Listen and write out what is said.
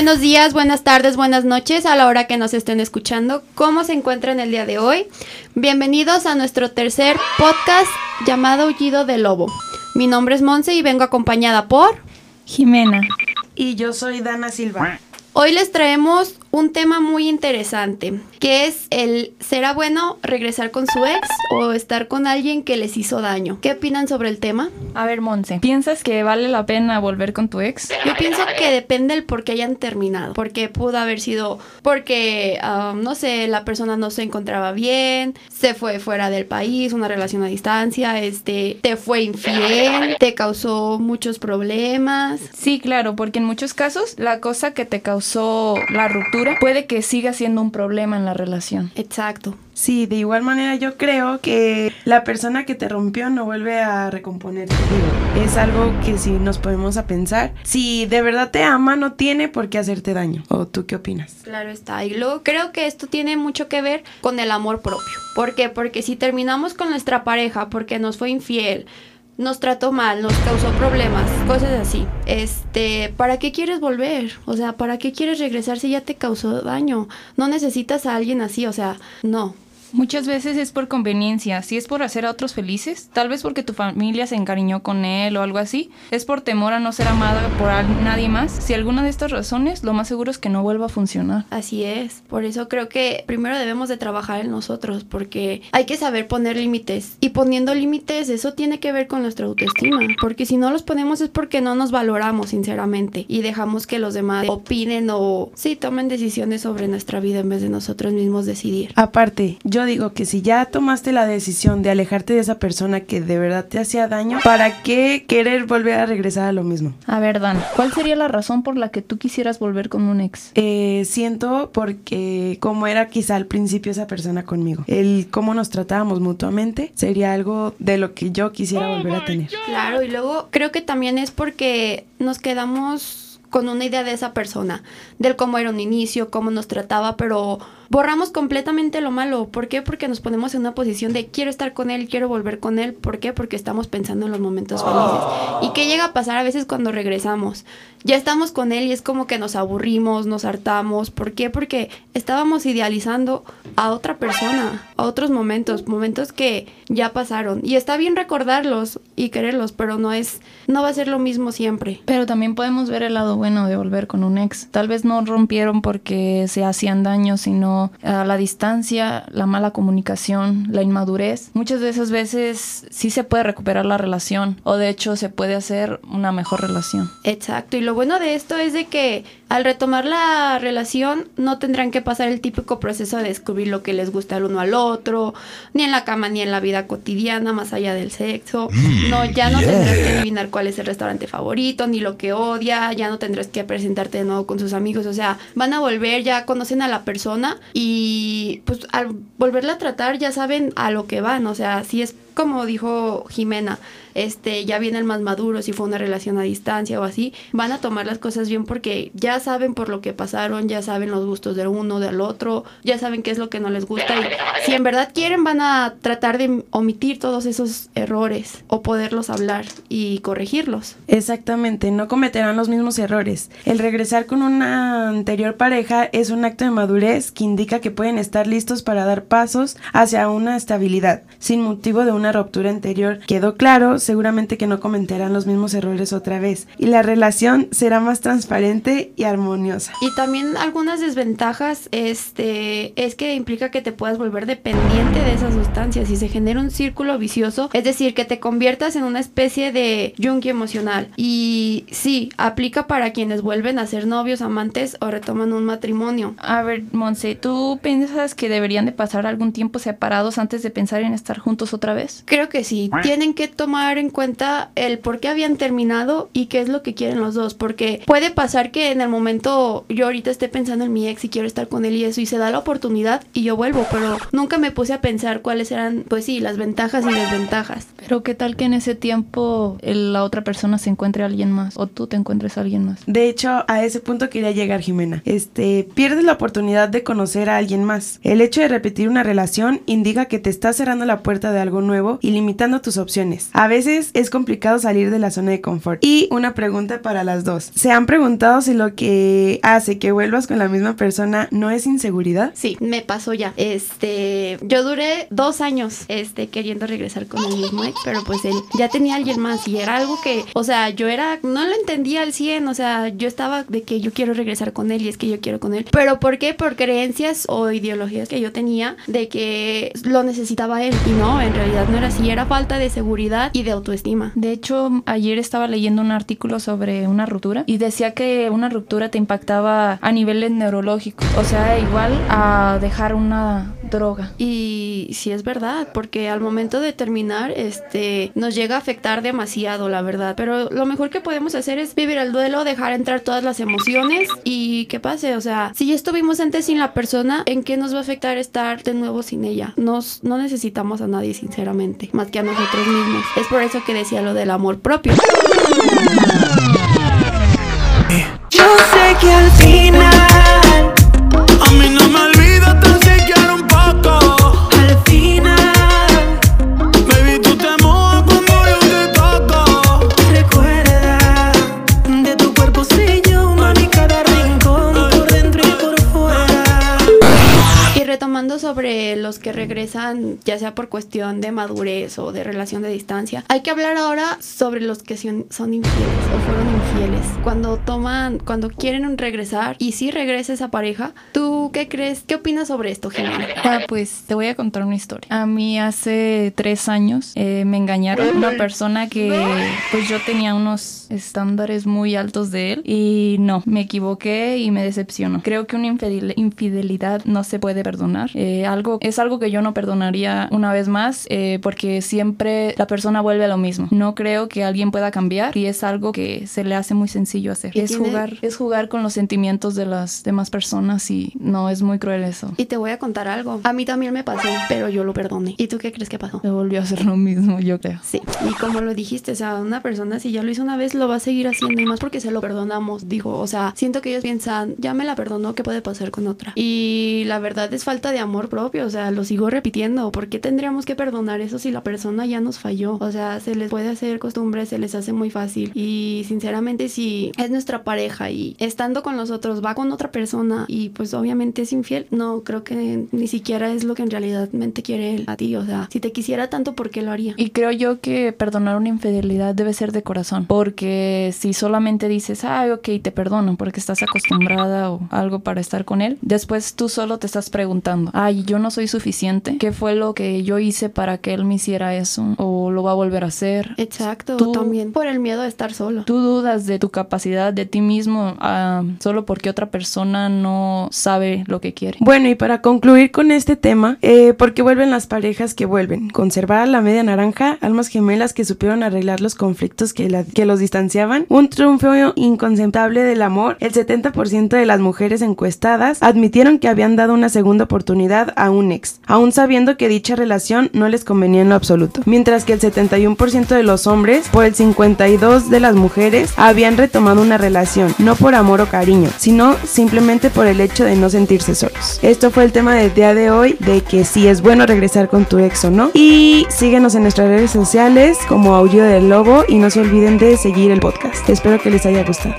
buenos días, buenas tardes, buenas noches a la hora que nos estén escuchando. ¿Cómo se encuentran el día de hoy? Bienvenidos a nuestro tercer podcast llamado Aullido de Lobo. Mi nombre es Monse y vengo acompañada por Jimena. Y yo soy Dana Silva. Hoy les traemos un tema muy interesante, que es el ¿será bueno regresar con su ex o estar con alguien que les hizo daño? ¿Qué opinan sobre el tema? A ver, Monse, ¿piensas que vale la pena volver con tu ex? Yo pienso que depende del por qué hayan terminado, porque pudo haber sido porque, ah, no sé, la persona no se encontraba bien, se fue fuera del país, una relación a distancia, este, te fue infiel, te causó muchos problemas. Sí, claro, porque en muchos casos la cosa que te causó la ruptura puede que siga siendo un problema en la relación. Exacto. Sí, de igual manera yo creo que la persona que te rompió no vuelve a recomponerte. Digo, es algo que si nos podemos a pensar, si de verdad te ama, no tiene por qué hacerte daño. ¿O tú qué opinas? Claro está. Y luego creo que esto tiene mucho que ver con el amor propio. ¿Por qué? Porque si terminamos con nuestra pareja porque nos fue infiel, nos trató mal, nos causó problemas, cosas así. Este, ¿para qué quieres volver? O sea, ¿para qué quieres regresar si ya te causó daño? No necesitas a alguien así, o sea, no. Muchas veces es por conveniencia, si es por hacer a otros felices, tal vez porque tu familia se encariñó con él o algo así, es por temor a no ser amada por nadie más. Si alguna de estas razones, lo más seguro es que no vuelva a funcionar. Así es, por eso creo que primero debemos de trabajar en nosotros, porque hay que saber poner límites. Y poniendo límites, eso tiene que ver con nuestra autoestima, porque si no los ponemos es porque no nos valoramos sinceramente y dejamos que los demás opinen o sí tomen decisiones sobre nuestra vida en vez de nosotros mismos decidir. Aparte, yo digo que si ya tomaste la decisión de alejarte de esa persona que de verdad te hacía daño, ¿para qué querer volver a regresar a lo mismo? A ver, Dan, ¿cuál sería la razón por la que tú quisieras volver con un ex? Eh, siento porque como era quizá al principio esa persona conmigo, el cómo nos tratábamos mutuamente sería algo de lo que yo quisiera volver a tener. Claro, y luego creo que también es porque nos quedamos con una idea de esa persona, del cómo era un inicio, cómo nos trataba, pero borramos completamente lo malo. ¿Por qué? Porque nos ponemos en una posición de quiero estar con él, quiero volver con él. ¿Por qué? Porque estamos pensando en los momentos felices. ¿Y qué llega a pasar a veces cuando regresamos? Ya estamos con él y es como que nos aburrimos, nos hartamos. ¿Por qué? Porque estábamos idealizando a otra persona, a otros momentos, momentos que ya pasaron. Y está bien recordarlos y quererlos, pero no es, no va a ser lo mismo siempre. Pero también podemos ver el lado bueno de volver con un ex. Tal vez no rompieron porque se hacían daño, sino la distancia, la mala comunicación, la inmadurez. Muchas de esas veces sí se puede recuperar la relación o de hecho se puede hacer una mejor relación. Exacto, y lo bueno de esto es de que al retomar la relación no tendrán que pasar el típico proceso de descubrir lo que les gusta el uno al otro, ni en la cama ni en la vida cotidiana, más allá del sexo. Mm, no, ya no tendrás que adivinar cuál es el restaurante favorito, ni lo que odia, ya no tendrás que presentarte de nuevo con sus amigos, o sea, van a volver, ya conocen a la persona y pues al volverla a tratar ya saben a lo que van, o sea, si es como dijo Jimena, este, ya vienen más maduros, si fue una relación a distancia o así, van a tomar las cosas bien porque ya saben por lo que pasaron, ya saben los gustos del uno, del otro, ya saben qué es lo que no les gusta y si en verdad quieren van a tratar de omitir todos esos errores o poderlos hablar y corregirlos. Exactamente, no cometerán los mismos errores. El regresar con una anterior pareja es un acto de madurez que indica que pueden estar listos para dar pasos hacia una estabilidad, sin motivo de una ruptura anterior. Quedó claro seguramente que no cometerán los mismos errores otra vez y la relación será más transparente y armoniosa. Y también algunas desventajas este, es que implica que te puedas volver dependiente de esas sustancias y se genera un círculo vicioso, es decir, que te conviertas en una especie de yunque emocional. Y sí, aplica para quienes vuelven a ser novios, amantes o retoman un matrimonio. A ver, Monse, ¿tú piensas que deberían de pasar algún tiempo separados antes de pensar en estar juntos otra vez? Creo que sí, tienen que tomar en cuenta el por qué habían terminado y qué es lo que quieren los dos, porque puede pasar que en el momento yo ahorita esté pensando en mi ex y quiero estar con él y eso y se da la oportunidad y yo vuelvo, pero nunca me puse a pensar cuáles eran, pues sí, las ventajas y desventajas. Pero qué tal que en ese tiempo la otra persona se encuentre a alguien más o tú te encuentres a alguien más. De hecho, a ese punto quería llegar Jimena. Este, pierdes la oportunidad de conocer a alguien más. El hecho de repetir una relación indica que te está cerrando la puerta de algo nuevo y limitando tus opciones. A veces es complicado salir de la zona de confort. Y una pregunta para las dos. ¿Se han preguntado si lo que hace que vuelvas con la misma persona no es inseguridad? Sí, me pasó ya. Este, yo duré dos años, este, queriendo regresar con el mismo ex, pero pues él ya tenía alguien más y era algo que, o sea, yo era, no lo entendía al 100, o sea, yo estaba de que yo quiero regresar con él y es que yo quiero con él. Pero ¿por qué? Por creencias o ideologías que yo tenía de que lo necesitaba él y no, en realidad no era así, era falta de seguridad y de autoestima. De hecho, ayer estaba leyendo un artículo sobre una ruptura y decía que una ruptura te impactaba a niveles neurológicos, o sea, igual a dejar una droga. Y sí es verdad, porque al momento de terminar, este, nos llega a afectar demasiado, la verdad. Pero lo mejor que podemos hacer es vivir el duelo, dejar entrar todas las emociones y que pase. O sea, si ya estuvimos antes sin la persona, ¿en qué nos va a afectar estar de nuevo sin ella? Nos, no necesitamos a nadie, sinceramente, más que a nosotros mismos. Es por eso que decía lo del amor propio. Sobre los que regresan, ya sea por cuestión de madurez o de relación de distancia, hay que hablar ahora sobre los que son, infieles o fueron infieles. Cuando toman, cuando quieren regresar y si regresa esa pareja, ¿tú qué crees? ¿Qué opinas sobre esto, Jimena? Ah, pues te voy a contar una historia. A mí hace tres años eh, me engañaron una persona que pues yo tenía unos estándares muy altos de él y no, me equivoqué y me decepcionó. Creo que una infidel- infidelidad no se puede perdonar. Eh, algo, es algo que yo no perdonaría una vez más eh, porque siempre la persona vuelve a lo mismo. No creo que alguien pueda cambiar y es algo que se le hace muy sencillo hacer. Es tiene- jugar, es jugar con los sentimientos de las demás personas y no es muy cruel eso. Y te voy a contar algo. A mí también me pasó, pero yo lo perdoné. ¿Y tú qué crees que pasó? Se volvió a hacer lo mismo, yo creo. Sí, y como lo dijiste, o sea, una persona si ya lo hizo una vez lo va a seguir haciendo y más porque se lo perdonamos, digo, o sea, siento que ellos piensan, ya me la perdonó, ¿qué puede pasar con otra? Y la verdad es falta de amor propio, o sea, lo sigo repitiendo, ¿por qué tendríamos que perdonar eso si la persona ya nos falló? O sea, se les puede hacer costumbre, se les hace muy fácil y sinceramente si es nuestra pareja y estando con nosotros va con otra persona y pues obviamente es infiel, no creo que ni siquiera es lo que en realidad mente quiere él a ti, o sea, si te quisiera tanto, ¿por qué lo haría? Y creo yo que perdonar una infidelidad debe ser de corazón, porque si solamente dices, ay, ok, te perdono porque estás acostumbrada o algo para estar con él, después tú solo te estás preguntando, ay, yo no soy suficiente, ¿qué fue lo que yo hice para que él me hiciera eso? ¿O lo va a volver a hacer? Exacto, Tú- también por el miedo de estar solo. Tú dudas de tu capacidad, de ti mismo, ah, solo porque otra persona no sabe lo que quiere. Bueno, y para concluir con este tema, eh, ¿por qué vuelven las parejas que vuelven? ¿Conservar a la media naranja? ¿Almas gemelas que supieron arreglar los conflictos que, la- que los distanciaban? ¿Un triunfo inconceptable del amor? El 70% de las mujeres encuestadas admitieron que habían dado una segunda oportunidad a un ex, aún sabiendo que dicha relación no les convenía en lo absoluto. Mientras que el 71% de los hombres, por el 52% de las mujeres, habían retomado una relación, no por amor o cariño, sino simplemente por el hecho de no sentirse solos. Esto fue el tema del día de hoy, de que si es bueno regresar con tu ex o no. Y síguenos en nuestras redes sociales como Aullido del Lobo y no se olviden de seguir el podcast. Espero que les haya gustado.